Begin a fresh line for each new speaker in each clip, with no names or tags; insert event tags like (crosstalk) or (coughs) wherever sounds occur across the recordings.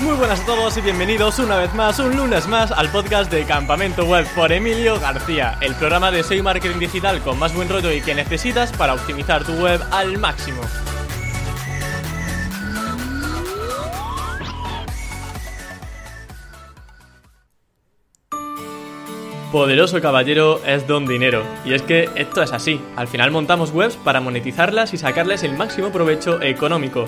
Muy buenas a todos y bienvenidos una vez más, un lunes más, al podcast de Campamento Web por Emilio García, el programa de SEO Marketing Digital con más buen rollo y que necesitas para optimizar tu web al máximo. Poderoso caballero es don dinero. Y es que esto es así. Al final montamos webs para monetizarlas y sacarles el máximo provecho económico.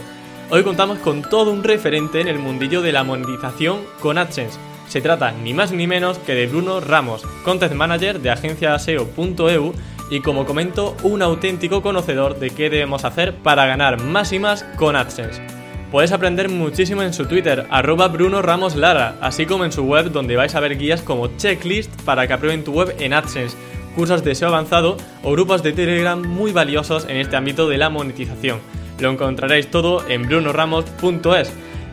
Hoy contamos con todo un referente en el mundillo de la monetización con AdSense. Se trata ni más ni menos que de Bruno Ramos, Content Manager de agencia SEO.eu y como comento, un auténtico conocedor de qué debemos hacer para ganar más y más con AdSense. Puedes aprender muchísimo en su Twitter, arroba Bruno Ramos Lara, así como en su web donde vais a ver guías como checklist para que aprueben tu web en AdSense, cursos de SEO avanzado o grupos de Telegram muy valiosos en este ámbito de la monetización. Lo encontraréis todo en brunoramos.es.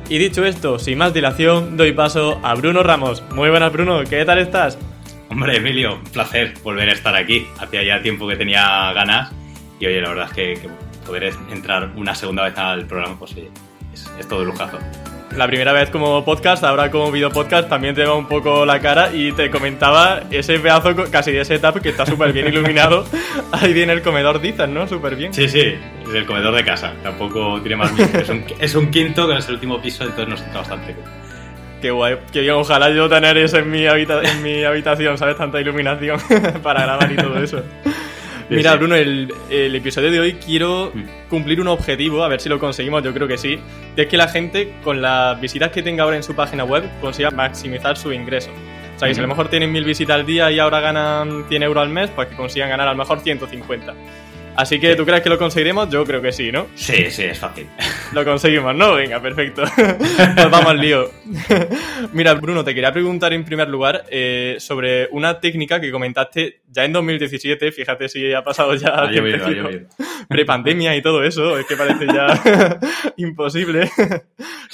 Y dicho esto, sin más dilación, doy paso a Bruno Ramos. Muy buenas, Bruno, ¿qué tal estás?
Hombre, Emilio, un placer volver a estar aquí. Hacía ya tiempo que tenía ganas y oye, la verdad es que, poder entrar una segunda vez al programa, pues es, es todo lujazo
la primera vez como podcast, ahora como video podcast también te va un poco la cara y te comentaba ese pedazo casi de setup que está súper bien iluminado. (laughs) Ahí viene el comedor, dicen, ¿no? Súper bien.
Sí, sí, es el comedor de casa. Tampoco tiene más es un, es un quinto que es el último piso, entonces nos está bastante bien.
Qué guay, que bien, ojalá yo tener eso en mi, en mi habitación, ¿sabes? Tanta iluminación (laughs) para grabar y todo eso. Mira, Bruno, el, episodio de hoy quiero mm. cumplir un objetivo, a ver si lo conseguimos, yo creo que sí, de que la gente, con las visitas que tenga ahora en su página web, consiga maximizar su ingreso. O sea, que si a lo mejor tienen mil visitas al día y ahora ganan 100 euros al mes, pues que consigan ganar a lo mejor 150. Así que, ¿tú crees que lo conseguiremos? Yo creo que sí, ¿no?
Sí, sí, es fácil. (laughs)
Lo conseguimos, ¿no? Venga, perfecto. (laughs) Pues vamos al lío. (laughs) Mira, Bruno, te quería preguntar en primer lugar eh, sobre una técnica que comentaste ya en 2017, fíjate si ha pasado ya prepandemia y todo eso, es que parece ya imposible,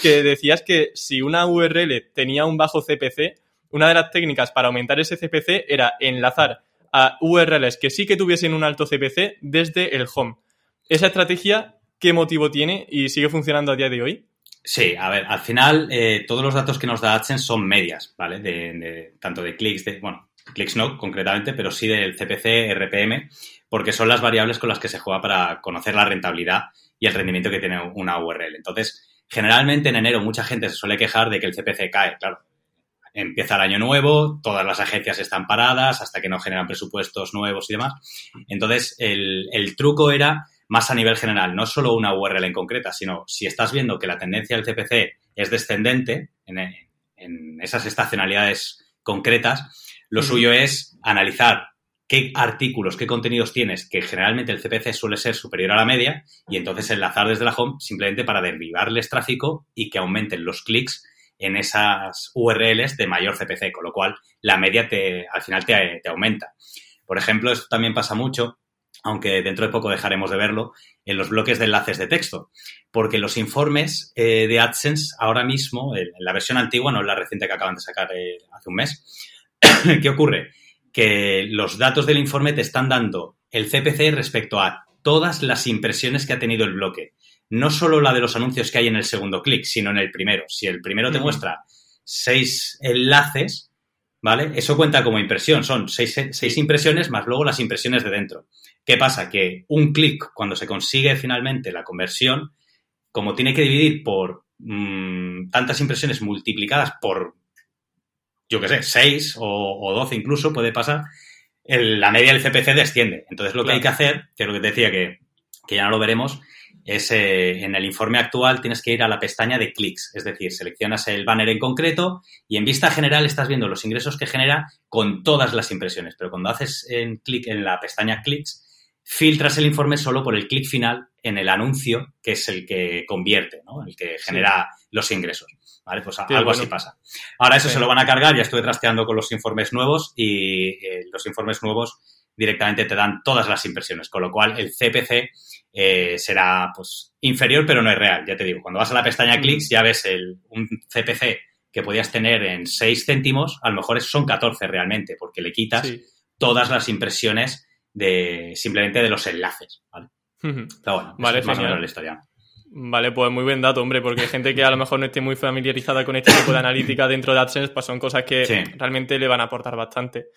que decías que si una URL tenía un bajo CPC, una de las técnicas para aumentar ese CPC era enlazar a URLs que sí que tuviesen un alto CPC desde el home. ¿Esa estrategia qué motivo tiene y sigue funcionando a día de hoy?
Sí, a ver, al final eh, todos los datos que nos da AdSense son medias, ¿vale? Tanto de clics, de, bueno, clics no concretamente, pero sí del CPC, RPM, porque son las variables con las que se juega para conocer la rentabilidad y el rendimiento que tiene una URL. Entonces, generalmente en enero mucha gente se suele quejar de que el CPC cae, claro empieza el año nuevo, todas las agencias están paradas hasta que no generan presupuestos nuevos y demás. Entonces, el, truco era más a nivel general, no solo una URL en concreta, sino si estás viendo que la tendencia del CPC es descendente en, esas estacionalidades concretas, lo suyo es analizar qué artículos, qué contenidos tienes, que generalmente el CPC suele ser superior a la media, y entonces enlazar desde la home simplemente para derivarles tráfico y que aumenten los clics en esas URLs de mayor CPC, con lo cual la media te, al final te, aumenta. Por ejemplo, esto también pasa mucho, aunque dentro de poco dejaremos de verlo, en los bloques de enlaces de texto, porque los informes eh, de AdSense ahora mismo, en la versión antigua, no en la reciente que acaban de sacar eh, hace un mes, (coughs) ¿qué ocurre? Que los datos del informe te están dando el CPC respecto a todas las impresiones que ha tenido el bloque no solo la de los anuncios que hay en el segundo clic, sino en el primero. Si el primero te muestra seis enlaces, ¿vale? Eso cuenta como impresión. Son seis, impresiones más luego las impresiones de dentro. ¿Qué pasa? Que un clic, cuando se consigue finalmente la conversión, como tiene que dividir por mm, tantas impresiones multiplicadas por, yo qué sé, 6 o, 12 incluso, puede pasar, la media del CPC desciende. Entonces lo que hay que hacer, que es lo que te decía que, que ya no lo veremos, es eh, en el informe actual tienes que ir a la pestaña de clics, es decir, seleccionas el banner en concreto y en vista general estás viendo los ingresos que genera con todas las impresiones, pero cuando haces en clic en la pestaña clics, filtras el informe solo por el clic final en el anuncio, que es el que convierte, ¿no? el que genera los ingresos. ¿Vale? Pues algo así pasa. Ahora eso se lo van a cargar, ya estuve trasteando con los informes nuevos y eh, los informes nuevos directamente te dan todas las impresiones, con lo cual el CPC eh, será pues inferior, pero no es real. Ya te digo, cuando vas a la pestaña clics ya ves el, un CPC que podías tener en 6 céntimos, a lo mejor son 14 realmente, porque le quitas todas las impresiones de simplemente de los enlaces, ¿vale?
Está bueno, vale,
más o menos la historia.
Vale, pues muy buen dato, hombre, porque hay gente que a lo mejor no esté muy familiarizada con este tipo de analítica dentro de AdSense, pues son cosas que realmente le van a aportar bastante.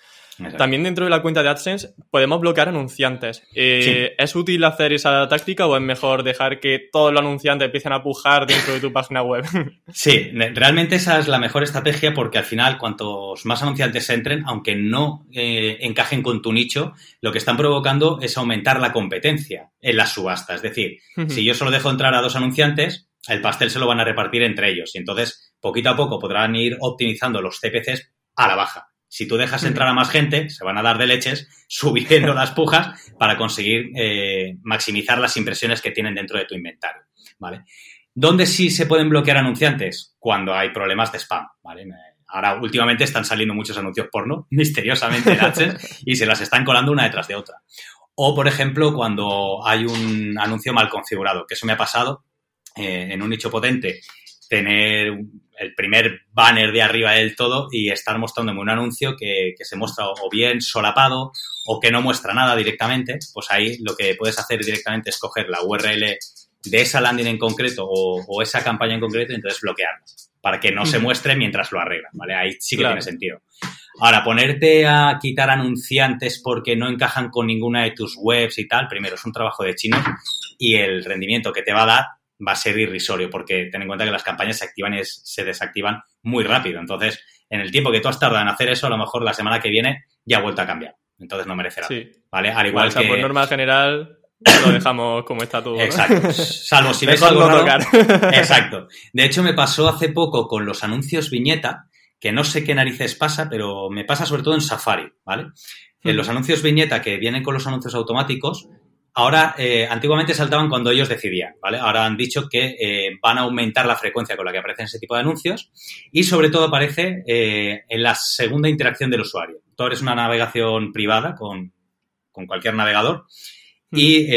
También dentro de la cuenta de AdSense podemos bloquear anunciantes. Eh, ¿Es útil hacer esa táctica o es mejor dejar que todos los anunciantes empiecen a pujar dentro de tu página web? (laughs)
Sí, realmente esa es la mejor estrategia porque al final cuantos más anunciantes entren, aunque no eh, encajen con tu nicho, lo que están provocando es aumentar la competencia en las subastas. Es decir, si yo solo dejo entrar a dos anunciantes, el pastel se lo van a repartir entre ellos y entonces poquito a poco podrán ir optimizando los CPCs a la baja. Si tú dejas entrar a más gente, se van a dar de leches (laughs) subiendo las pujas para conseguir eh, maximizar las impresiones que tienen dentro de tu inventario, ¿vale? ¿Dónde sí se pueden bloquear anunciantes? Cuando hay problemas de spam, ¿vale? Ahora, últimamente están saliendo muchos anuncios porno, (laughs) misteriosamente en AdSense, y se las están colando una detrás de otra. O, por ejemplo, cuando hay un anuncio mal configurado, que eso me ha pasado eh, en un nicho potente tener el primer banner de arriba del todo y estar mostrándome un anuncio que, se muestra o bien solapado o que no muestra nada directamente, pues ahí lo que puedes hacer directamente es coger la URL de esa landing en concreto o, esa campaña en concreto y entonces bloquearla para que no se muestre mientras lo arreglan, ¿vale? Ahí sí que tiene sentido. Ahora, ponerte a quitar anunciantes porque no encajan con ninguna de tus webs y tal, primero es un trabajo de chino y el rendimiento que te va a dar va a ser irrisorio, porque ten en cuenta que las campañas se activan y se desactivan muy rápido. Entonces, en el tiempo que tú has tardado en hacer eso, a lo mejor la semana que viene ya ha vuelto a cambiar. Entonces no merecerá. Sí. ¿Vale? Al igual que.
Por norma general, lo dejamos como está todo.
Exacto. Salvo si (laughs) ves algo raro. (laughs) Exacto. De hecho, me pasó hace poco con los anuncios viñeta, que no sé qué narices pasa, pero me pasa sobre todo en Safari, ¿vale? En los anuncios viñeta que vienen con los anuncios automáticos, Ahora, eh, antiguamente saltaban cuando ellos decidían, ¿vale? Ahora han dicho que eh, van a aumentar la frecuencia con la que aparecen ese tipo de anuncios y sobre todo aparece eh, en la segunda interacción del usuario. Tú eres una navegación privada con, cualquier navegador y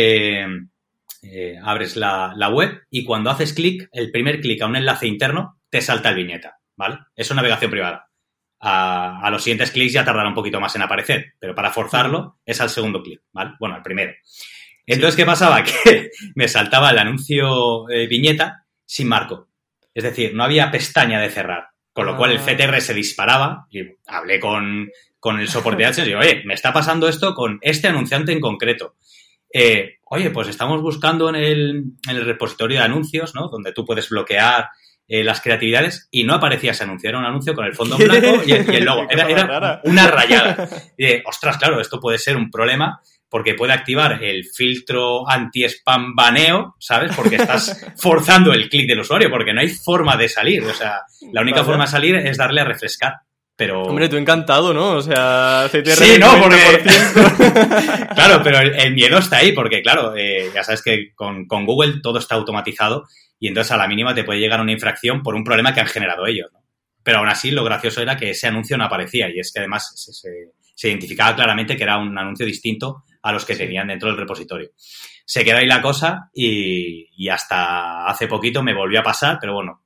abres la, web y cuando haces clic, el primer clic a un enlace interno te salta el viñeta, ¿vale? Es una navegación privada. A, a, los siguientes clics ya tardará un poquito más en aparecer, pero para forzarlo es al segundo clic, ¿vale? Bueno, al primero. Entonces, ¿qué pasaba? (laughs) Que me saltaba el anuncio eh, viñeta sin marco. Es decir, no había pestaña de cerrar. Con lo cual el CTR ah. se disparaba y hablé con, el soporte de AdSense y digo, oye, me está pasando esto con este anunciante en concreto. Eh, oye, pues estamos buscando en el, repositorio de anuncios, ¿no? Donde tú puedes bloquear eh, las creatividades y no aparecía ese anuncio. Era un anuncio con el fondo en blanco y el, logo. (laughs) Era, una rayada. Y ostras, claro, esto puede ser un problema porque puede activar el filtro anti-spam baneo, ¿sabes? Porque estás (laughs) forzando el clic del usuario, porque no hay forma de salir. O sea, la única forma de salir es darle a refrescar. Pero...
Hombre, tú encantado, ¿no? O sea,
CTR sí, no, porque... (laughs) claro, pero el, miedo está ahí, porque claro, eh, ya sabes que con, Google todo está automatizado y entonces a la mínima te puede llegar una infracción por un problema que han generado ellos, ¿no? Pero aún así lo gracioso era que ese anuncio no aparecía y es que además se, se identificaba claramente que era un anuncio distinto a los que tenían dentro del repositorio. Se quedó ahí la cosa y, hasta hace poquito me volvió a pasar, pero bueno,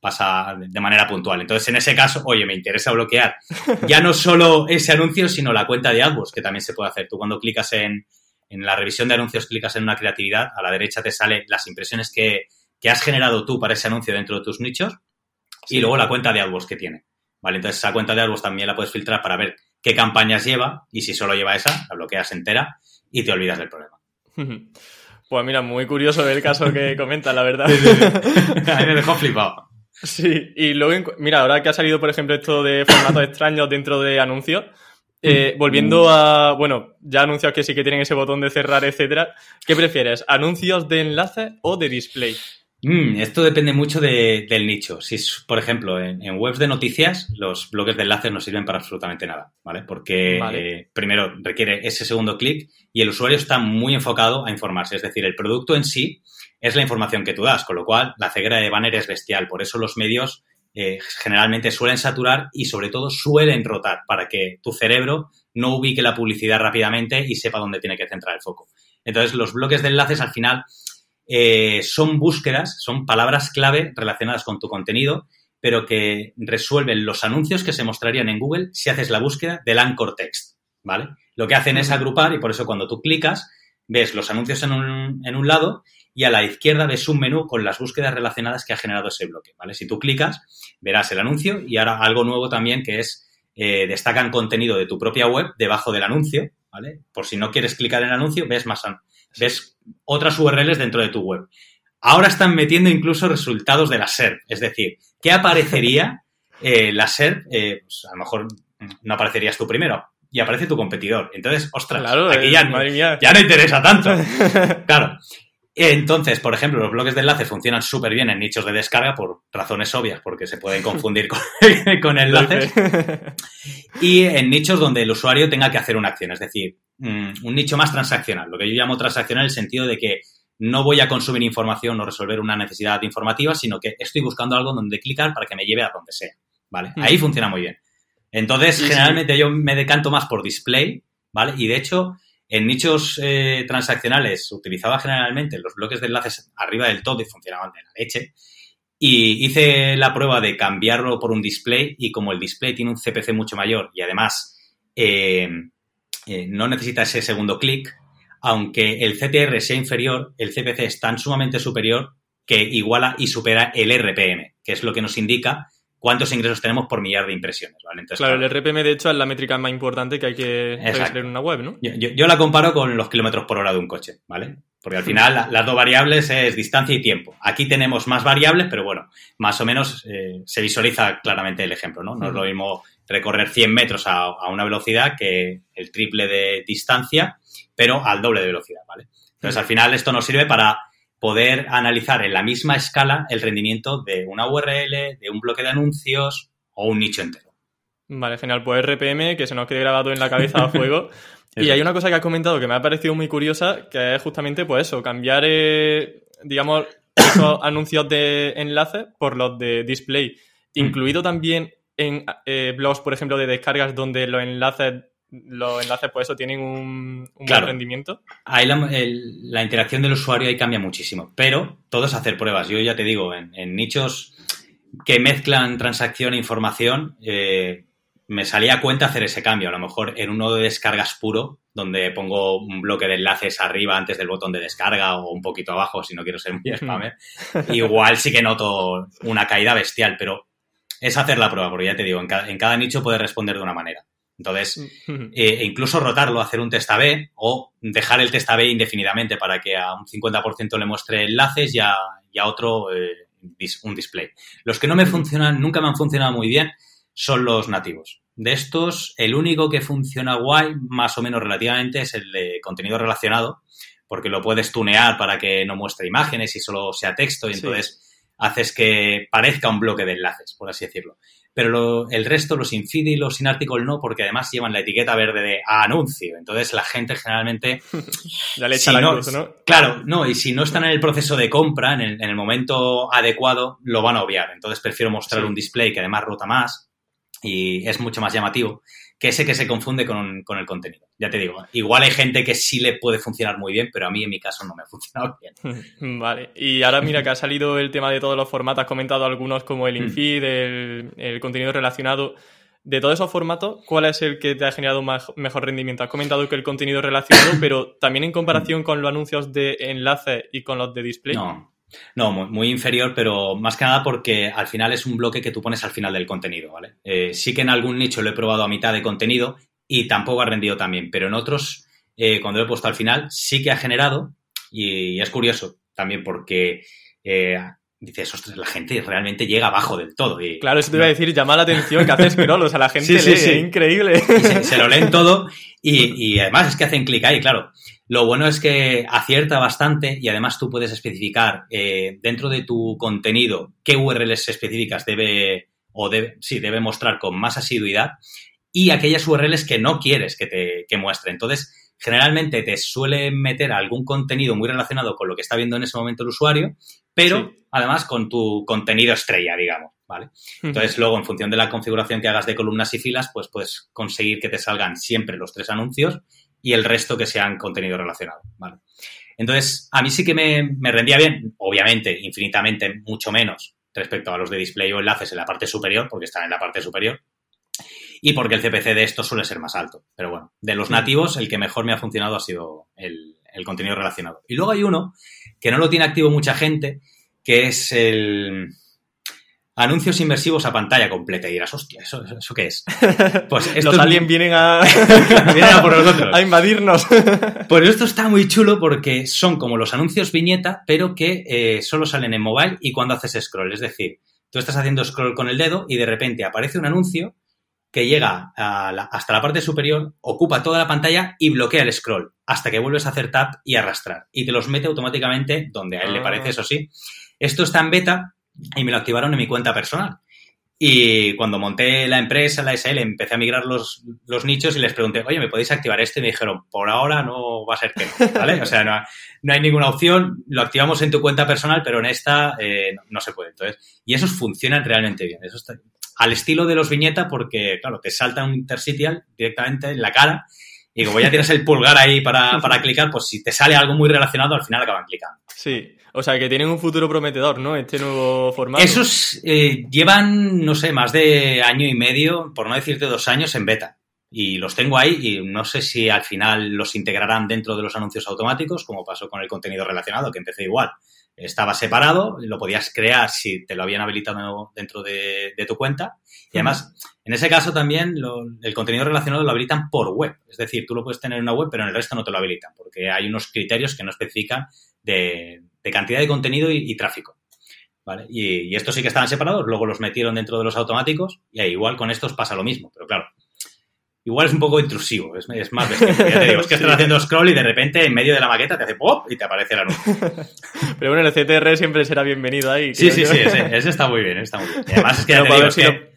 pasa de manera puntual. Entonces, en ese caso, oye, me interesa bloquear (laughs) ya no solo ese anuncio, sino la cuenta de AdWords, que también se puede hacer. Tú cuando clicas en, la revisión de anuncios, clicas en una creatividad, a la derecha te sale las impresiones que, has generado tú para ese anuncio dentro de tus nichos y luego la cuenta de AdWords que tiene. ¿Vale? Entonces, esa cuenta de AdWords también la puedes filtrar para ver qué campañas lleva y si solo lleva esa, la bloqueas entera y te olvidas del problema. (laughs)
Pues mira, muy curioso el caso que (laughs) comenta, la verdad. (laughs)
A mí me dejó flipado.
Sí, y luego, mira, ahora que ha salido, por ejemplo, esto de formatos extraños dentro de anuncios, eh, mm. volviendo a, bueno, ya anuncios que sí que tienen ese botón de cerrar, etcétera, ¿qué prefieres? ¿Anuncios de enlace o de display?
Mm, esto depende mucho del nicho. Si, por ejemplo, en, webs de noticias, los bloques de enlaces no sirven para absolutamente nada, ¿vale? Porque eh, primero requiere ese segundo clic y el usuario está muy enfocado a informarse. Es decir, el producto en sí es la información que tú das, con lo cual la ceguera de banner es bestial. Por eso los medios eh, generalmente suelen saturar y sobre todo suelen rotar para que tu cerebro no ubique la publicidad rápidamente y sepa dónde tiene que centrar el foco. Entonces, los bloques de enlaces al final eh, son búsquedas, son palabras clave relacionadas con tu contenido, pero que resuelven los anuncios que se mostrarían en Google si haces la búsqueda del anchor text, ¿vale? Lo que hacen es agrupar y por eso cuando tú clicas, ves los anuncios en un, en un lado y a la izquierda ves un menú con las búsquedas relacionadas que ha generado ese bloque, ¿vale? Si tú clicas, verás el anuncio y ahora algo nuevo también que es eh, destacan contenido de tu propia web debajo del anuncio, ¿vale? Por si no quieres clicar en el anuncio, ves más, ves otras URLs dentro de tu web. Ahora están metiendo incluso resultados de la SERP, es decir, ¿qué aparecería (laughs) eh, la SERP? Eh, pues a lo mejor no aparecerías tú primero, y aparece tu competidor. Entonces, ostras, aquí ya, no, ya no interesa tanto. (laughs) claro. Entonces, por ejemplo, los bloques de enlaces funcionan súper bien en nichos de descarga por razones obvias, porque se pueden confundir con, (laughs) con enlaces. y en nichos donde el usuario tenga que hacer una acción, es decir, mm, un nicho más transaccional. Lo que yo llamo transaccional en el sentido de que no voy a consumir información o resolver una necesidad informativa, sino que estoy buscando algo donde clicar para que me lleve a donde sea. ¿Vale? Ahí funciona muy bien. Entonces, generalmente yo me decanto más por display, ¿vale? Y de hecho, en nichos eh, transaccionales utilizaba generalmente los bloques de enlaces arriba del todo y funcionaban de la leche. Y hice la prueba de cambiarlo por un display y como el display tiene un CPC mucho mayor y además eh, eh, no necesita ese segundo clic, aunque el CTR sea inferior, el CPC es tan sumamente superior que iguala y supera el RPM, que es lo que nos indica cuántos ingresos tenemos por millar de impresiones, ¿vale?
claro, el RPM de hecho es la métrica más importante que hay que registrar en una web, ¿no?
Yo, la comparo con los kilómetros por hora de un coche, ¿vale? Porque al final las dos variables es distancia y tiempo. Aquí tenemos más variables, pero bueno, más o menos eh, se visualiza claramente el ejemplo, ¿no? No es lo mismo recorrer 100 metros a, a, una velocidad que el triple de distancia, pero al doble de velocidad, ¿vale? Entonces, al final esto nos sirve para poder analizar en la misma escala el rendimiento de una URL, de un bloque de anuncios o un nicho entero.
Vale, genial. Pues RPM, que se nos quede grabado en la cabeza a fuego. (laughs) y hay una cosa que has comentado que me ha parecido muy curiosa, que es justamente pues eso, cambiar, eh, digamos, esos (coughs) anuncios de enlace por los de display, mm. incluido también en eh, blogs, por ejemplo, de descargas donde los enlaces los enlaces, pues eso, tienen un, buen rendimiento.
Ahí la, interacción del usuario ahí cambia muchísimo, pero todo es hacer pruebas. Yo ya te digo, en, nichos que mezclan transacción e información, eh, me salía a cuenta hacer ese cambio. A lo mejor en uno de descargas puro, donde pongo un bloque de enlaces arriba antes del botón de descarga o un poquito abajo, si no quiero ser muy (laughs) spammer, igual sí que noto una caída bestial, pero es hacer la prueba, porque ya te digo, en cada, en cada nicho puede responder de una manera. Entonces, (laughs) eh, e incluso rotarlo, hacer un test A-B o dejar el test A-B indefinidamente para que a un 50% le muestre enlaces y a, otro eh, un display. Los que no me funcionan, nunca me han funcionado muy bien, son los nativos. De estos, el único que funciona guay, más o menos relativamente, es el de contenido relacionado, porque lo puedes tunear para que no muestre imágenes y solo sea texto, y entonces haces que parezca un bloque de enlaces, por así decirlo pero el resto, los infide y los sin article no, porque además llevan la etiqueta verde de anuncio. Entonces la gente generalmente... (laughs)
ya le echa la no, ¿no?
Claro, no, y si no están en el proceso de compra, en el, momento adecuado, lo van a obviar. Entonces prefiero mostrar un display que además rota más y es mucho más llamativo que ese que se confunde con, con, el contenido. Ya te digo, igual hay gente que sí le puede funcionar muy bien, pero a mí en mi caso no me ha funcionado
bien. (laughs) Vale, y ahora mira que ha salido el tema de todos los formatos, has comentado algunos como el mm. infeed, el, contenido relacionado. De todos esos formatos, ¿cuál es el que te ha generado mejor rendimiento? Has comentado que el contenido relacionado, (coughs) pero también en comparación con los anuncios de enlace y con los de display.
No, no, muy, inferior, pero más que nada porque al final es un bloque que tú pones al final del contenido, ¿vale? Eh, sí que en algún nicho lo he probado a mitad de contenido y tampoco ha rendido tan bien, pero en otros, eh, cuando lo he puesto al final, sí que ha generado y, es curioso también porque eh, dices, ostras, la gente realmente llega abajo del todo. Y,
claro, eso te iba a decir, llama la atención que haces (laughs) scroll, o sea, la gente lee, es increíble.
Se, lo leen todo y, (laughs) y además es que hacen clic ahí, claro. Lo bueno es que acierta bastante y además tú puedes especificar eh, dentro de tu contenido qué URLs específicas debe o debe, sí, debe mostrar con más asiduidad y aquellas URLs que no quieres que te que muestre. Entonces, generalmente te suele meter algún contenido muy relacionado con lo que está viendo en ese momento el usuario, pero además con tu contenido estrella, digamos, ¿vale? Entonces, luego, en función de la configuración que hagas de columnas y filas, pues puedes conseguir que te salgan siempre los tres anuncios y el resto que sean contenido relacionado, ¿vale? Entonces, a mí sí que me, rendía bien, obviamente, infinitamente mucho menos respecto a los de display o enlaces en la parte superior, porque están en la parte superior, y porque el CPC de esto suele ser más alto. Pero bueno, de los nativos, el que mejor me ha funcionado ha sido el, el contenido relacionado. Y luego hay uno que no lo tiene activo mucha gente, que es el anuncios inmersivos a pantalla completa. Y dirás, hostia, ¿eso, eso, qué es? (laughs)
Pues Los aliens vienen a... (laughs)
vienen a por (laughs) nosotros.
A invadirnos.
Pues esto está muy chulo porque son como los anuncios viñeta, pero que eh, solo salen en mobile y cuando haces scroll. Es decir, tú estás haciendo scroll con el dedo y de repente aparece un anuncio que llega hasta la parte superior, ocupa toda la pantalla y bloquea el scroll hasta que vuelves a hacer tap y arrastrar. Y te los mete automáticamente donde a él le ah. parece, eso sí. Esto está en beta y me lo activaron en mi cuenta personal. Y cuando monté la empresa, la SL, empecé a migrar los, los, nichos y les pregunté, oye, ¿me podéis activar este? Y me dijeron, por ahora no va a ser que ¿vale? O sea, no, hay ninguna opción, lo activamos en tu cuenta personal, pero en esta eh, no, se puede. Entonces, y esos funcionan realmente bien. Eso está, al estilo de los viñetas porque, claro, te salta un interstitial directamente en la cara y como ya tienes el (laughs) pulgar ahí para, para clicar, pues si te sale algo muy relacionado, al final acaban clicando.
Sí, o sea que tienen un futuro prometedor, ¿no? Este nuevo formato.
Esos eh, llevan, no sé, más de año y medio, por no decirte dos años, en beta. Y los tengo ahí y no sé si al final los integrarán dentro de los anuncios automáticos, como pasó con el contenido relacionado, que empecé igual estaba separado, lo podías crear si te lo habían habilitado dentro de, tu cuenta. Y además, en ese caso también el contenido relacionado lo habilitan por web. Es decir, tú lo puedes tener en una web, pero en el resto no te lo habilitan, porque hay unos criterios que no especifican de, cantidad de contenido y, tráfico. ¿Vale? Y, y, estos sí que estaban separados, luego los metieron dentro de los automáticos y igual con estos pasa lo mismo. Pero claro, igual es un poco intrusivo, es, más Ya te digo, es que (laughs) estás haciendo scroll y de repente en medio de la maqueta te hace pop y te aparece el anuncio. (laughs)
Pero bueno, el CTR siempre será bienvenido ahí.
Sí, sí, sí, ese, está muy bien, está muy bien. además es que, ya te digo, que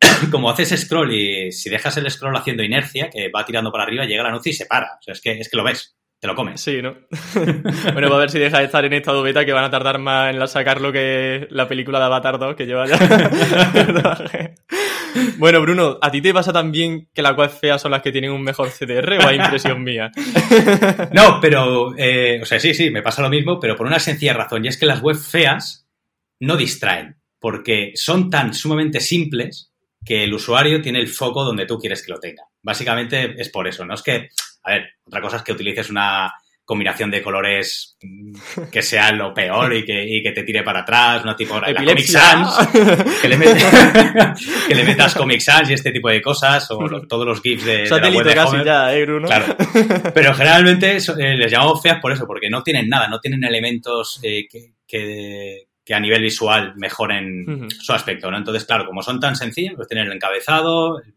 (coughs) como haces scroll y si dejas el scroll haciendo inercia, que va tirando para arriba, llega el anuncio y se para. O sea, es que, es que lo ves te lo comes.
Sí, ¿no? (laughs) bueno, va a ver si deja de estar en estado beta, que van a tardar más en sacarlo que la película de Avatar 2, que lleva ya. (laughs) bueno, Bruno, ¿a ti te pasa también que las webs feas son las que tienen un mejor CTR o hay impresión mía? (laughs)
no, pero, eh, o sea, sí, sí, me pasa lo mismo, pero por una sencilla razón, y es que las webs feas no distraen, porque son tan sumamente simples que el usuario tiene el foco donde tú quieres que lo tenga. Básicamente es por eso, ¿no? Es que a ver, otra cosa es que utilices una combinación de colores que sea lo peor y que, te tire para atrás, no tipo la Comic Sans, (laughs) que le, metas, Comic Sans y este tipo de cosas, o todos los GIFs de, de la web
casi ya, ¿eh, Bruno?
Claro. (laughs) Pero generalmente eh, les llamamos feas por eso, porque no tienen nada, no tienen elementos eh, que, a nivel visual mejoren su aspecto, ¿no? Entonces, claro, como son tan sencillos, pues tienen el encabezado, el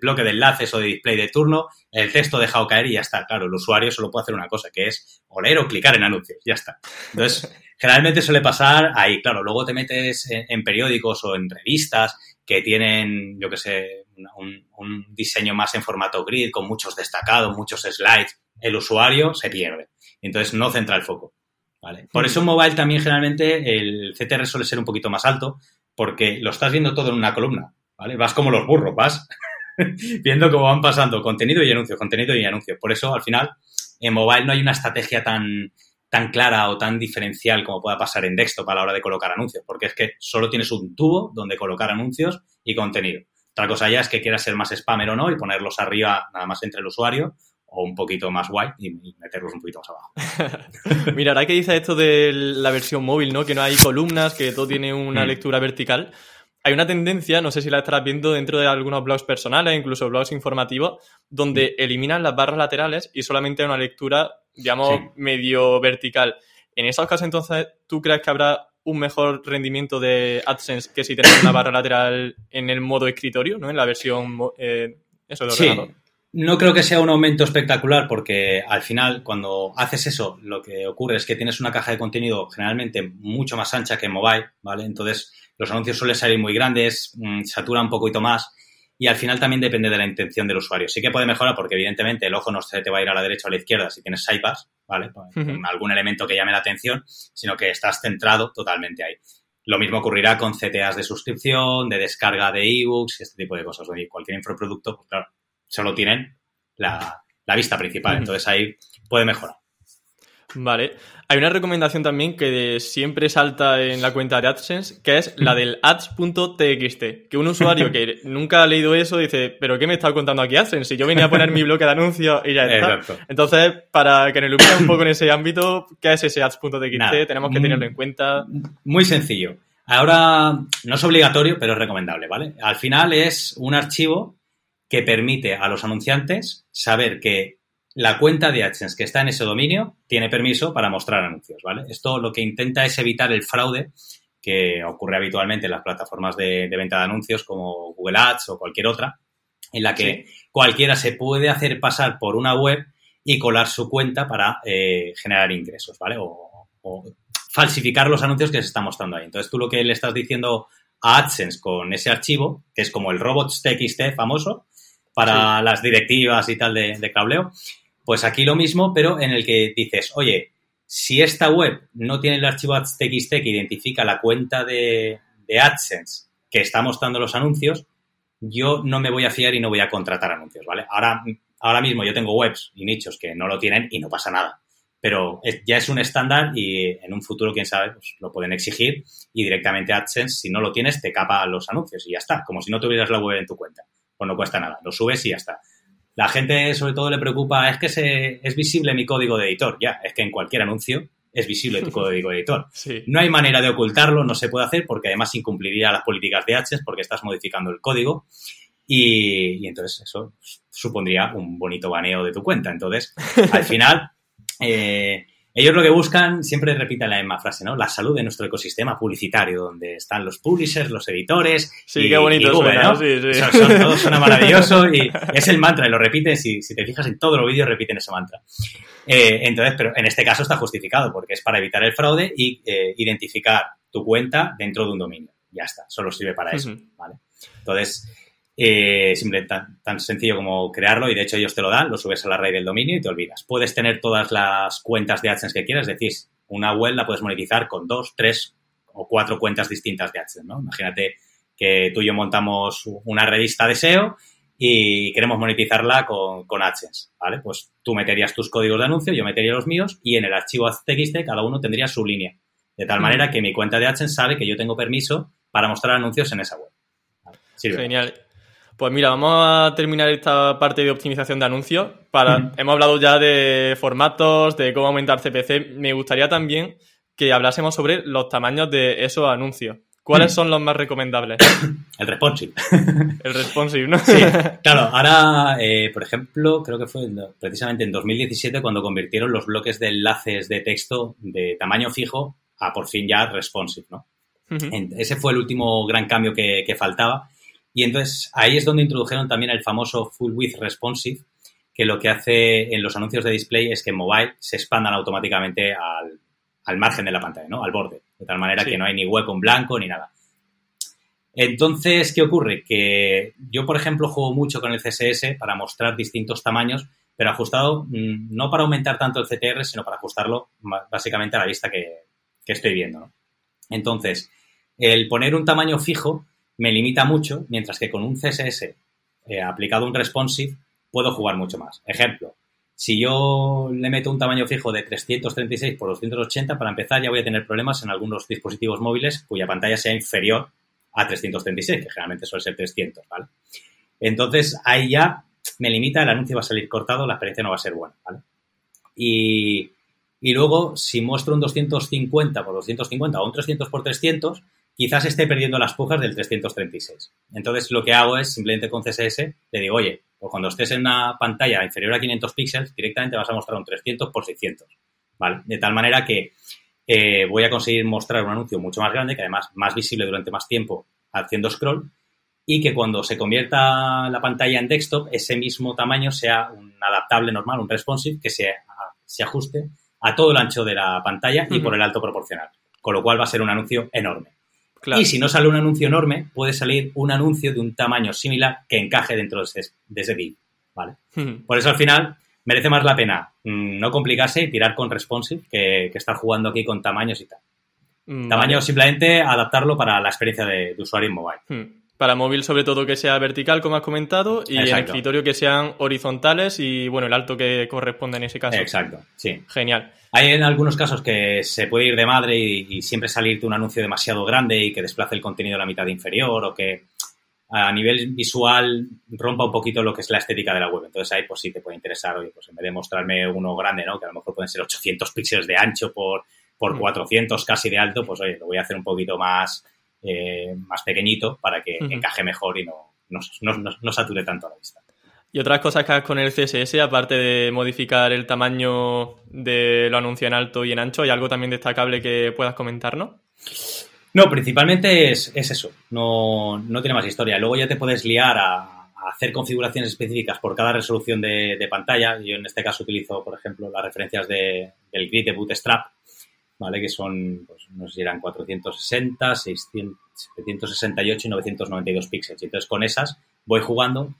bloque de enlaces o de display de turno, el texto dejado caer y ya está. Claro, el usuario solo puede hacer una cosa, que es oler o clicar en anuncios, ya está. Entonces, (laughs) generalmente suele pasar ahí, claro, luego te metes en, periódicos o en revistas que tienen, yo qué sé, un, diseño más en formato grid, con muchos destacados, muchos slides, el usuario se pierde. Entonces no centra el foco. ¿vale? Por eso en mobile también generalmente el CTR suele ser un poquito más alto, porque lo estás viendo todo en una columna. ¿vale? Vas como los burros, vas (laughs) viendo cómo van pasando contenido y anuncios, contenido y anuncios. Por eso, al final, en mobile no hay una estrategia tan, tan clara o tan diferencial como pueda pasar en desktop a la hora de colocar anuncios, porque es que solo tienes un tubo donde colocar anuncios y contenido. Otra cosa ya es que quieras ser más spammer o no y ponerlos arriba nada más entre el usuario o un poquito más white y, meterlos un poquito más
abajo. (laughs) Mira, ahora que dice esto de la versión móvil, ¿no? Que no hay columnas, que todo tiene una mm. lectura vertical hay una tendencia, no sé si la estarás viendo dentro de algunos blogs personales, incluso blogs informativos, donde eliminan las barras laterales y solamente hay una lectura, digamos, medio vertical. En esos casos, entonces, ¿tú crees que habrá un mejor rendimiento de AdSense que si tenemos una barra (coughs) lateral en el modo escritorio, ¿no? En la versión eh, eso de ordenador. Sí.
No creo que sea un aumento espectacular porque al final cuando haces eso lo que ocurre es que tienes una caja de contenido generalmente mucho más ancha que en mobile, ¿vale? Entonces los anuncios suelen salir muy grandes, mm, satura un poquito más y al final también depende de la intención del usuario. Sí que puede mejorar porque evidentemente el ojo no se te va a ir a la derecha o a la izquierda si tienes sidepass, ¿vale? Con algún elemento que llame la atención, sino que estás centrado totalmente ahí. Lo mismo ocurrirá con CTAs de suscripción, de descarga de ebooks y este tipo de cosas. Oye, cualquier infoproducto, pues claro, solo tienen la, vista principal. Entonces ahí puede mejorar.
Vale. Hay una recomendación también que siempre salta en la cuenta de AdSense, que es la del (laughs) ads.txt. Que un usuario que (laughs) nunca ha leído eso dice, ¿pero qué me está contando aquí AdSense? Si yo venía a poner mi bloque de anuncios y ya está. Entonces, para que nos ilumine un poco en ese ámbito, ¿qué es ese ads.txt? Tenemos que tenerlo en cuenta.
Muy sencillo. Ahora, no es obligatorio, pero es recomendable, ¿vale? Al final es un archivo que permite a los anunciantes saber que la cuenta de AdSense que está en ese dominio tiene permiso para mostrar anuncios, ¿vale? Esto lo que intenta es evitar el fraude que ocurre habitualmente en las plataformas de, venta de anuncios como Google Ads o cualquier otra, en la que cualquiera se puede hacer pasar por una web y colar su cuenta para eh, generar ingresos, ¿vale? O, falsificar los anuncios que se están mostrando ahí. Entonces, tú lo que le estás diciendo a AdSense con ese archivo, que es como el robots.txt famoso para las directivas y tal de, de cableo, pues aquí lo mismo, pero en el que dices, oye, si esta web no tiene el archivo txt que identifica la cuenta de, AdSense que está mostrando los anuncios, yo no me voy a fiar y no voy a contratar anuncios, ¿vale? Ahora, ahora mismo yo tengo webs y nichos que no lo tienen y no pasa nada. Pero ya es un estándar y en un futuro, quién sabe, pues lo pueden exigir y directamente AdSense, si no lo tienes, te capa los anuncios y ya está, como si no tuvieras la web en tu cuenta. Pues no cuesta nada, lo subes y ya está. La gente sobre todo le preocupa, es que se, es visible mi código de editor. Ya, es que en cualquier anuncio es visible tu código de editor. (laughs) No hay manera de ocultarlo, no se puede hacer porque además incumpliría las políticas de AdSense porque estás modificando el código y, entonces eso supondría un bonito baneo de tu cuenta. Entonces, al (laughs) final, eh, ellos lo que buscan, siempre repiten la misma frase, ¿no? La salud de nuestro ecosistema publicitario, donde están los publishers, los editores.
Sí, qué bonito suena, sí, sí.
Son, todo suena (laughs) maravilloso y es el mantra, y lo repiten, si, si te fijas en todos los vídeos, repiten ese mantra. Eh, entonces, pero en este caso está justificado, porque es para evitar el fraude y eh, identificar tu cuenta dentro de un dominio. Ya está, solo sirve para eso, ¿vale? Entonces, eh, simple, tan, sencillo como crearlo y de hecho ellos te lo dan, lo subes a la red del dominio y te olvidas. Puedes tener todas las cuentas de AdSense que quieras, es decir, una web la puedes monetizar con dos, tres o cuatro cuentas distintas de AdSense, ¿no? Imagínate que tú y yo montamos una revista de SEO y queremos monetizarla con, con AdSense, ¿vale? Pues tú meterías tus códigos de anuncio, yo metería los míos y en el archivo TXT cada uno tendría su línea. De tal manera que mi cuenta de AdSense sabe que yo tengo permiso para mostrar anuncios en esa web.
Genial. Pues mira, vamos a terminar esta parte de optimización de anuncios. Para, Hemos hablado ya de formatos, de cómo aumentar CPC. Me gustaría también que hablásemos sobre los tamaños de esos anuncios. ¿Cuáles son los más recomendables? (coughs)
El responsive. (laughs)
El responsive, ¿no?
Sí, (laughs) claro. Ahora, eh, por ejemplo, creo que fue precisamente en 2017 cuando convirtieron los bloques de enlaces de texto de tamaño fijo a por fin ya responsive, ¿no? Ese fue el último gran cambio que, que faltaba y entonces ahí es donde introdujeron también el famoso Full Width Responsive, que lo que hace en los anuncios de display es que en mobile se expandan automáticamente al, al margen de la pantalla, ¿no? Al borde, de tal manera que no hay ni hueco en blanco ni nada. Entonces, ¿qué ocurre? Que yo, por ejemplo, juego mucho con el CSS para mostrar distintos tamaños, pero ajustado mm, no para aumentar tanto el CTR, sino para ajustarlo básicamente a la vista que, que estoy viendo. ¿no? Entonces, el poner un tamaño fijo me limita mucho, mientras que con un CSS eh, aplicado un responsive puedo jugar mucho más. Ejemplo, si yo le meto un tamaño fijo de 336 por 280, para empezar ya voy a tener problemas en algunos dispositivos móviles cuya pantalla sea inferior a 336, que generalmente suele ser 300, ¿vale? Entonces, ahí ya me limita, el anuncio va a salir cortado, la experiencia no va a ser buena. Y, y luego, si muestro un 250 por 250 o un 300 por 300, quizás esté perdiendo las pujas del 336. Entonces, lo que hago es simplemente con CSS le digo, oye, pues cuando estés en una pantalla inferior a 500 píxeles, directamente vas a mostrar un 300 por 600, ¿vale? De tal manera que eh, voy a conseguir mostrar un anuncio mucho más grande, que además más visible durante más tiempo haciendo scroll, y que cuando se convierta la pantalla en desktop, ese mismo tamaño sea un adaptable normal, un responsive, que se, se ajuste a todo el ancho de la pantalla y por el alto proporcional. Con lo cual va a ser un anuncio enorme. Y si no sale un anuncio enorme, puede salir un anuncio de un tamaño similar que encaje dentro de ese, de ¿vale? Por eso al final merece más la pena mm, no complicarse y tirar con responsive que, estar jugando aquí con tamaños y tal. Mm, tamaño simplemente adaptarlo para la experiencia de, usuario en mobile.
Para móvil, sobre todo que sea vertical, como has comentado, y en escritorio que sean horizontales y, bueno, el alto que corresponde en ese caso.
Exacto, sí.
Genial.
Hay en algunos casos que se puede ir de madre y, siempre salirte un anuncio demasiado grande y que desplace el contenido a la mitad inferior o que a nivel visual rompa un poquito lo que es la estética de la web. Entonces ahí pues sí te puede interesar, oye, pues en vez de mostrarme uno grande, ¿no? Que a lo mejor pueden ser 800 píxeles de ancho por, por 400 mm. casi de alto, pues oye, lo voy a hacer un poquito más, eh, más pequeñito para que encaje mejor y no, no, no, no, sature tanto a la vista.
Y otras cosas que hagas con el CSS, aparte de modificar el tamaño de lo anuncio en alto y en ancho, ¿hay algo también destacable que puedas comentarnos?
No, principalmente es, eso, no, no, tiene más historia. Luego ya te puedes liar a, hacer configuraciones específicas por cada resolución de, pantalla. Yo en este caso utilizo, por ejemplo, las referencias de, del grid de Bootstrap, ¿vale? Que son, pues, no sé si eran 460, 600, 768 y 992 píxeles. Entonces, con esas voy jugando.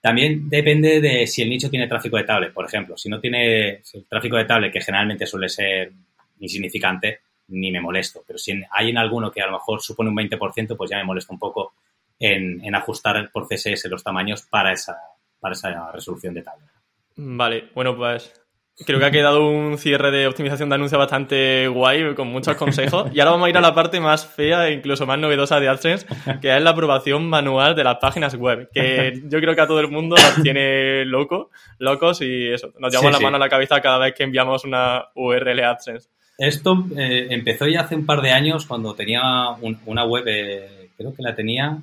También depende de si el nicho tiene tráfico de tablet, por ejemplo. Si no tiene el tráfico de tablet, que generalmente suele ser insignificante, ni me molesto. Pero si hay en alguno que a lo mejor supone un 20%, pues ya me molesta un poco en, ajustar por CSS los tamaños para esa, para esa resolución de tabla.
Vale, bueno, pues creo que ha quedado un cierre de optimización de anuncio bastante guay, con muchos consejos. Y ahora vamos a ir a la parte más fea e incluso más novedosa de AdSense, que es la aprobación manual de las páginas web, que (laughs) yo creo que a todo el mundo las tiene loco, locos y eso, nos llevamos la mano a la cabeza cada vez que enviamos una URL AdSense.
Esto eh, empezó ya hace un par de años cuando tenía una web, eh, creo que la tenía,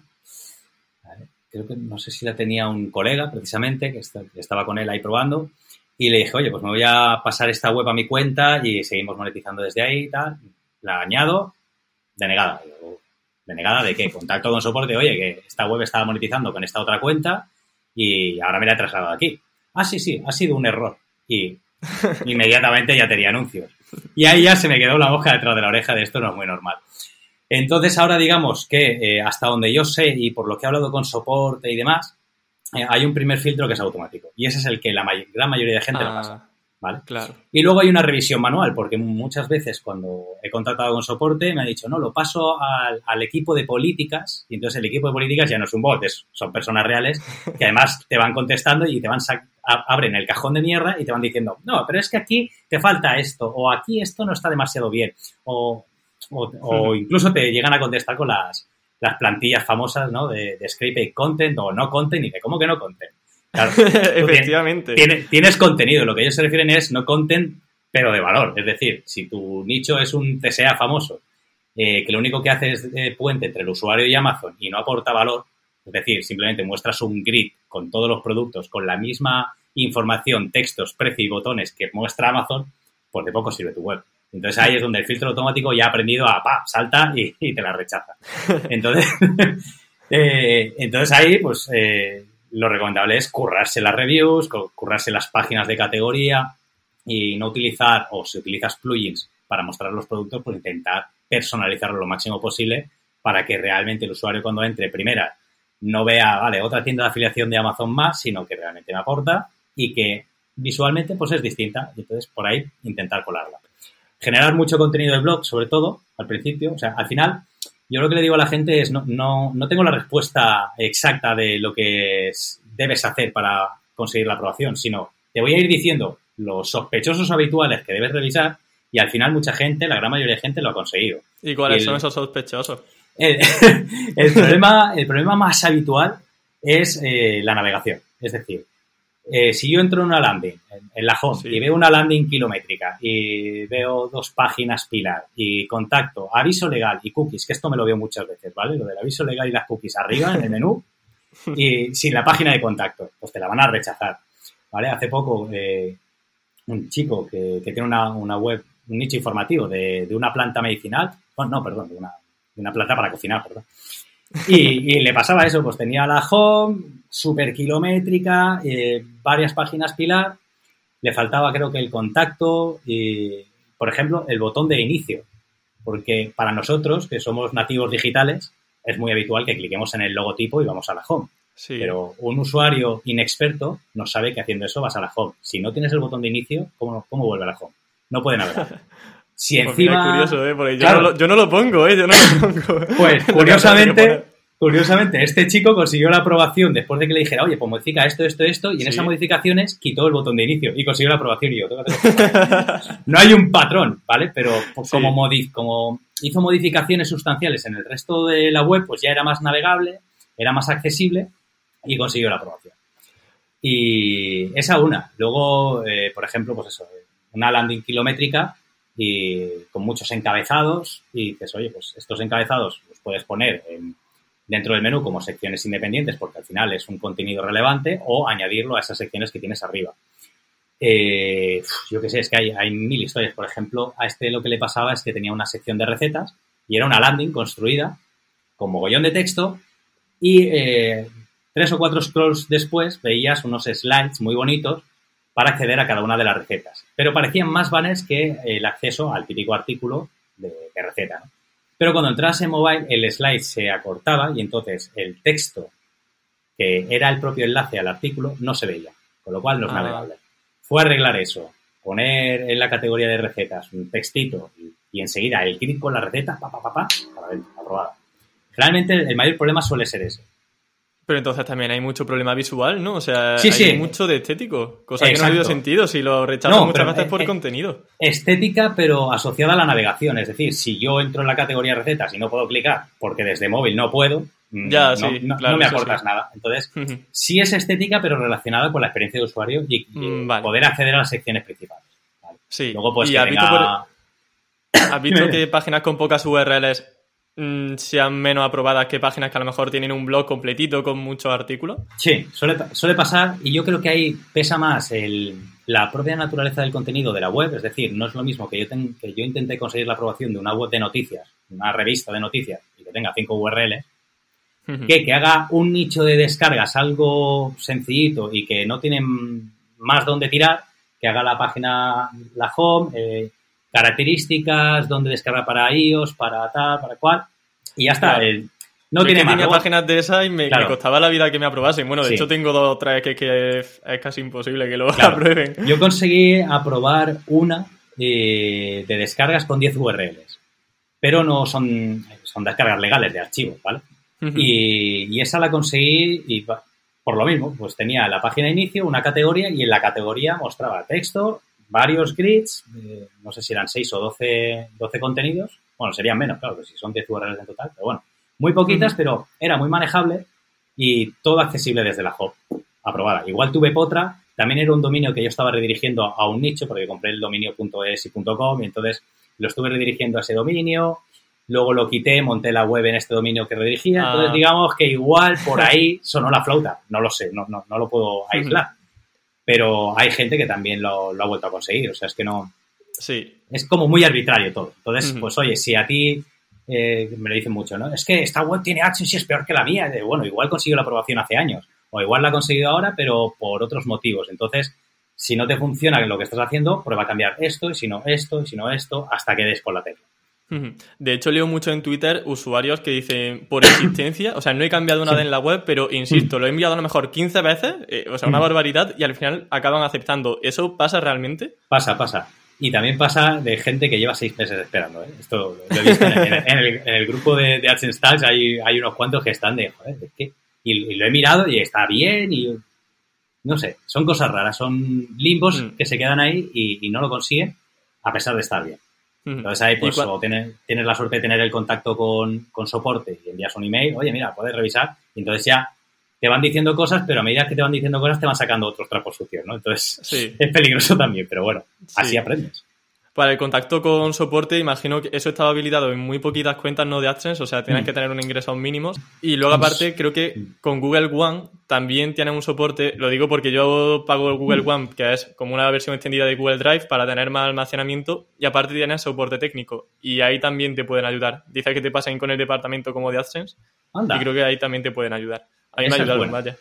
creo que no sé si la tenía un colega precisamente, que, estaba con él ahí probando, y le dije, oye, pues me voy a pasar esta web a mi cuenta y seguimos monetizando desde ahí y tal. La añado, denegada. ¿Denegada de qué? Contacto con soporte, oye, que esta web estaba monetizando con esta otra cuenta y ahora me la he trasladado aquí. Ah, sí, sí, ha sido un error. Y (laughs) inmediatamente ya tenía anuncios. Y ahí ya se me quedó la boca detrás de la oreja de esto no es muy normal. Entonces ahora digamos que eh, hasta donde yo sé y por lo que he hablado con soporte y demás, eh, hay un primer filtro que es automático. Y ese es el que la gran mayoría de gente lo pasa. ¿Vale?
Claro.
Y luego hay una revisión manual, porque muchas veces cuando he contratado con soporte me ha dicho, no, lo paso al, equipo de políticas, y entonces el equipo de políticas ya no es un bot, son personas reales (laughs) que además te van contestando y te van abren el cajón de mierda y te van diciendo, no, pero es que aquí te falta esto, o aquí esto no está demasiado bien, o, o, incluso te llegan a contestar con las, las plantillas famosas, ¿no? De, de Scrape Content o no content, y de cómo que no content.
Claro, (laughs) Efectivamente.
Tienes, contenido, lo que ellos se refieren es no content, pero de valor. Es decir, si tu nicho es un TSA famoso, eh, que lo único que hace es eh, puente entre el usuario y Amazon y no aporta valor, es decir, simplemente muestras un grid con todos los productos, con la misma información, textos, precio y botones que muestra Amazon, pues de poco sirve tu web. Entonces ahí es donde el filtro automático ya ha aprendido a pa, salta y, te la rechaza. (laughs) Entonces, (laughs) eh, entonces ahí, pues lo recomendable es currarse las reviews, currarse las páginas de categoría y no utilizar, o si utilizas plugins para mostrar los productos, pues intentar personalizarlo lo máximo posible para que realmente el usuario cuando entre primera no vea, vale, otra tienda de afiliación de Amazon más, sino que realmente me aporta y que visualmente pues es distinta. Y entonces por ahí intentar colarla. Generar mucho contenido de blog, sobre todo, al principio. O sea, al final yo lo que le digo a la gente es, no, no, no tengo la respuesta exacta de lo que debes hacer para conseguir la aprobación, sino te voy a ir diciendo los sospechosos habituales que debes revisar y al final mucha gente, la gran mayoría de gente lo ha conseguido.
¿Y cuáles son esos sospechosos? (laughs)
El, problema, el problema más habitual es eh, la navegación. Es decir, eh, si yo entro en una landing, en, la home, y veo una landing kilométrica y veo dos páginas pilar y contacto, aviso legal y cookies, que esto me lo veo muchas veces, ¿vale? Lo del aviso legal y las cookies arriba en el menú (laughs) y sin la página de contacto, pues te la van a rechazar, ¿vale? Hace poco eh, un chico que, tiene una, web, un nicho informativo de, una planta medicinal, oh, no, perdón, de una, de una planta para cocinar, perdón. Y, le pasaba eso, pues tenía la home, súper kilométrica, eh, varias páginas pilar, le faltaba creo que el contacto y, por ejemplo, el botón de inicio. Porque para nosotros, que somos nativos digitales, es muy habitual que cliquemos en el logotipo y vamos a la home. Pero un usuario inexperto no sabe que haciendo eso vas a la home. Si no tienes el botón de inicio, ¿cómo, cómo vuelve a la home? No puede navegar. (laughs) Si pues encima...
curioso, ¿eh? Porque yo, no lo, yo, no lo, pongo, ¿eh? Yo no lo pongo.
Pues, (laughs) curiosamente, Curiosamente, este chico consiguió la aprobación después de que le dijera, oye, pues modifica esto, esto, esto, y en
Sí.
esas modificaciones quitó el botón de inicio y consiguió la aprobación y yo. "Tengo que hacer no hay un patrón, ¿vale? Pero pues,
Sí.
como, modi- como hizo modificaciones sustanciales en el resto de la web, pues ya era más navegable, era más accesible y consiguió la aprobación. Y esa una. Luego, eh, por ejemplo, pues eso, una landing kilométrica y con muchos encabezados y dices, oye, pues estos encabezados los puedes poner en- dentro del menú como secciones independientes porque al final es un contenido relevante o añadirlo a esas secciones que tienes arriba. Eh, yo qué sé, es que hay, hay mil historias. Por ejemplo, a este lo que le pasaba es que tenía una sección de recetas y era una landing construida con mogollón de texto y eh, tres o cuatro scrolls después veías unos slides muy bonitos para acceder a cada una de las recetas. Pero parecían más banners que el acceso al típico artículo de, de receta. ¿no? Pero cuando entras en mobile, el slide se acortaba y entonces el texto que era el propio enlace al artículo no se veía, con lo cual no es
Ah.
navegable. Fue arreglar eso, poner en la categoría de recetas un textito y, y enseguida el clic con la receta, pa, pa, pa, pa, para adentro, aprobada. Generalmente el, el mayor problema suele ser ese.
Pero entonces también hay mucho problema visual, ¿no? O sea,
Sí,
hay
sí.
mucho de estético, cosa que no ha habido sentido si lo rechazan
No,
muchas veces por
eh, eh,
contenido.
Estética, pero asociada a la navegación. Es decir, si yo entro en la categoría recetas y no puedo clicar porque desde móvil no puedo, mm,
Ya,
no,
sí,
no-
claro,
no me aportas
sí.
nada. Entonces, sí es estética, pero relacionada con la experiencia de usuario y, y
Mm, vale.
poder acceder a las secciones principales. Vale.
Sí.
Luego, pues,
¿Y
que
has visto,
tenga-
por- (coughs) has visto
Dime.
que páginas con pocas URLs mm, sean menos aprobadas que páginas que a lo mejor tienen un blog completito con muchos artículos?
Sí, suele, suele pasar y yo creo que ahí pesa más el, la propia naturaleza del contenido de la web, es decir, no es lo mismo que yo, ten- que yo intenté conseguir la aprobación de una web de noticias, una revista de noticias y que tenga cinco URLs, que, que haga un nicho de descargas algo sencillito y que no tienen más donde tirar, que haga la página, la home, eh, características, donde descarga para iOS, para tal, para cual, y ya está.
Claro.
el- no
Yo es
tiene
que
más.
tenía
Luego-
páginas de esas y me,
Claro.
me costaba la vida que me aprobasen. Bueno, de
Sí.
hecho tengo dos o tres que, que es, es casi imposible que lo
Claro.
aprueben.
Yo conseguí aprobar una eh, de descargas con 10 URLs, pero no son, son descargas legales de archivos, ¿vale? Y, y esa la conseguí y por lo mismo, pues tenía la página de inicio, una categoría y en la categoría mostraba texto, varios grids, eh, no sé si eran 6 o 12, 12 contenidos, bueno, serían menos, claro, que si son 10 URLs en total, pero bueno, muy poquitas, pero era muy manejable y todo accesible desde la hub, aprobada. Igual tuve otra, también era un dominio que yo estaba redirigiendo a un nicho, porque compré el dominio .es y .com y entonces lo estuve redirigiendo a ese dominio, luego lo quité, monté la web en este dominio que redirigía,
Ah.
entonces digamos que igual por ahí sonó la flauta, no lo sé, no, no, no lo puedo aislar, pero hay gente que también lo, lo ha vuelto a conseguir, o sea, es que no,
Sí.
es como muy arbitrario todo. Entonces, pues oye, si a ti eh, me lo dicen mucho, ¿no? Es que esta web tiene AdSense y es peor que la mía. De, bueno, igual consiguió la aprobación hace años, o igual la ha conseguido ahora, pero por otros motivos. Entonces, si no te funciona lo que estás haciendo, prueba a cambiar esto, y si no esto, y si no esto, hasta que des con la tecla.
De hecho, leo mucho en Twitter usuarios que dicen por existencia, o sea, no he cambiado vez en la web, pero insisto, lo he enviado a lo mejor 15 veces, eh, o sea, una barbaridad, y al final acaban aceptando. ¿Eso pasa realmente?
Pasa, pasa. Y también pasa de gente que lleva seis meses esperando. ¿eh? Esto lo he visto en, el, en el grupo de, de AdSense Tags, hay, hay unos cuantos que están de, joder, ¿de qué? Y, y lo he mirado y está bien y no sé, son cosas raras, son limbos
Mm.
que se quedan ahí y, y no lo consiguen a pesar de estar bien. Entonces ahí
¿Y
pues o tienes, tienes la suerte de tener el contacto con, con soporte y envías un email, oye mira, puedes revisar y entonces ya te van diciendo cosas, pero a medida que te van diciendo cosas te van sacando otros trapos sucios, ¿no? Entonces
Sí. (laughs)
es peligroso también, pero bueno, así
Sí.
aprendes.
Para el contacto con soporte, imagino que eso estaba habilitado en muy poquitas cuentas no de AdSense, o sea, tienes
Mm.
que tener un ingreso mínimos. Y luego, aparte, creo que con Google One también tienen un soporte. Lo digo porque yo pago Google One, que es como una versión extendida de Google Drive para tener más almacenamiento. Y aparte tienes soporte técnico. Y ahí también te pueden ayudar. Dice que te pasen con el departamento como de AdSense.
Anda.
Y creo que ahí también te pueden ayudar. A mí
Esa
me ayudaron, vaya.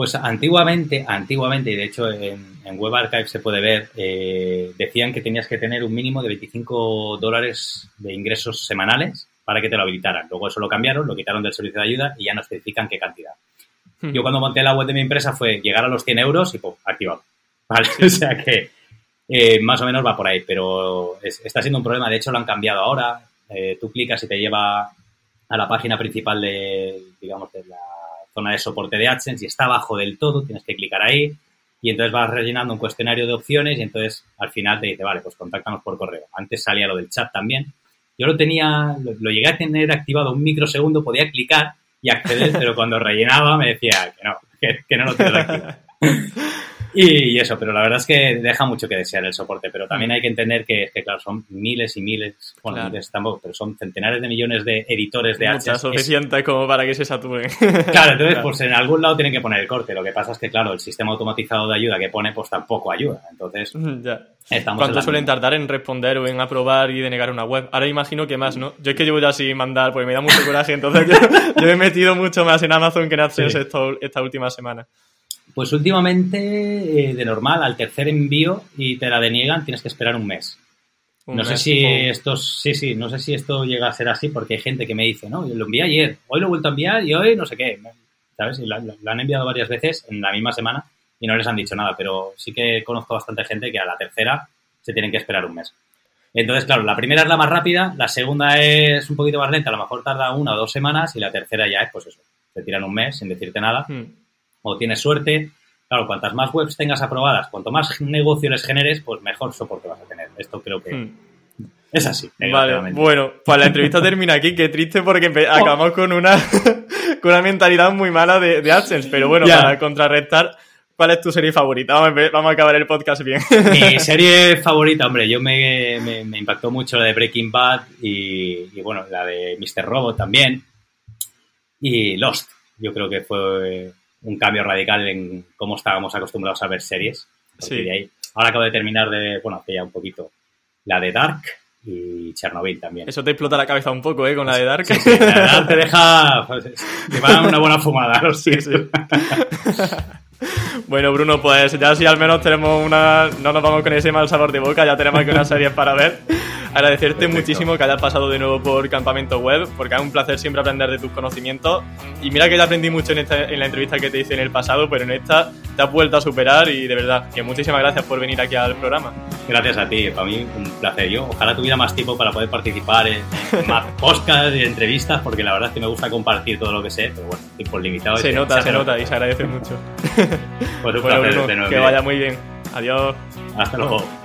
Pues antiguamente, antiguamente, y de hecho en, en Web Archive se puede ver, eh, decían que tenías que tener un mínimo de 25 dólares de ingresos semanales para que te lo habilitaran. Luego eso lo cambiaron, lo quitaron del servicio de ayuda y ya no especifican qué cantidad. Yo cuando monté la web de mi empresa fue llegar a los 100 euros y ¡pum! activado. (laughs) ¿Vale? O sea que eh, más o menos va por ahí, pero es- está siendo un problema. De hecho, lo han cambiado ahora. Eh, tú clicas y te lleva a la página principal de, digamos, de la zona de soporte de AdSense y está abajo del todo, tienes que clicar ahí y entonces vas rellenando un cuestionario de opciones y entonces al final te dice, vale, pues contáctanos por correo. Antes salía lo del chat también. Yo lo tenía, lo, llegué a tener activado un microsegundo, podía clicar y acceder, pero cuando rellenaba me decía que no, que, no lo tienes activado. (laughs) Y, eso, pero la verdad es que deja mucho que desear el soporte, pero también mm. hay que entender que, que claro, son miles y miles, bueno, miles tampoco, pero son centenares de millones de editores de
Mucha suficiente como para que se saturen.
Claro, entonces, (laughs) pues en algún lado tienen que poner el corte. Lo que pasa es que, claro, el sistema automatizado de ayuda que pone, pues tampoco ayuda. Entonces, (laughs)
ya. ¿Cuánto suelen tardar en responder o en aprobar y denegar una web? Ahora imagino que más, ¿no? Yo es que llevo ya sin mandar, porque me da mucho coraje, entonces (laughs) yo, he metido mucho más en Amazon que en AdSense esta última semana.
Pues últimamente, eh, de normal, al tercer envío y te la deniegan, tienes que esperar un mes. no sé si esto, sí, sí, no sé si esto llega a ser así porque hay gente que me dice, no, lo envié ayer, hoy lo he vuelto a enviar y hoy no sé qué, ¿sabes? Y lo, han enviado varias veces en la misma semana y no les han dicho nada, pero sí que conozco bastante gente que a la tercera se tienen que esperar un mes. Entonces, claro, la primera es la más rápida, la segunda es un poquito más lenta, a lo mejor tarda una o dos semanas y la tercera ya es, pues eso, te tiran un mes sin decirte nada. Hmm o tienes suerte. Claro, cuantas más webs tengas aprobadas, cuanto más negocio les generes, pues mejor soporte vas a tener. Esto creo que hmm. es así.
Vale, bueno, pues la entrevista (laughs) termina aquí. Qué triste porque acabamos con una, (laughs) con una mentalidad muy mala de, de AdSense. Pero bueno, para contrarrestar, ¿cuál es tu serie favorita? Vamos a, acabar el podcast bien.
Mi (laughs) serie favorita, hombre, yo me, me, impactó mucho la de Breaking Bad y, y, bueno, la de Mr. Robot también. Y Lost, yo creo que fue un cambio radical en cómo estábamos acostumbrados a ver series. Sí. ahí, ahora acabo de terminar de, bueno, hace ya un poquito, la de Dark y Chernobyl también.
Eso te explota la cabeza un poco, ¿eh? Con la de Dark.
Sí, la de Dark te (laughs) deja, pues, te va una buena fumada, lo. (laughs)
Bueno, Bruno, pues ya si al menos tenemos una. No nos vamos con ese mal sabor de boca, ya tenemos aquí una serie para ver agradecerte muchísimo que hayas pasado de nuevo por Campamento Web, porque es un placer siempre aprender de tus conocimientos. Y mira que ya aprendí mucho en, esta, en la entrevista que te hice en el pasado, pero en esta te has vuelto a superar y de verdad, que muchísimas gracias por venir aquí al programa.
Gracias a ti, para mí un placer. Yo ojalá tuviera más tiempo para poder participar en, más (laughs) podcasts y entrevistas, porque la verdad es que me gusta compartir todo lo que sé, pero bueno, tiempo limitado.
Se nota, se nota y se agradece mucho. Pues un placer de nuevo. Que vaya muy bien. Adiós.
Hasta luego.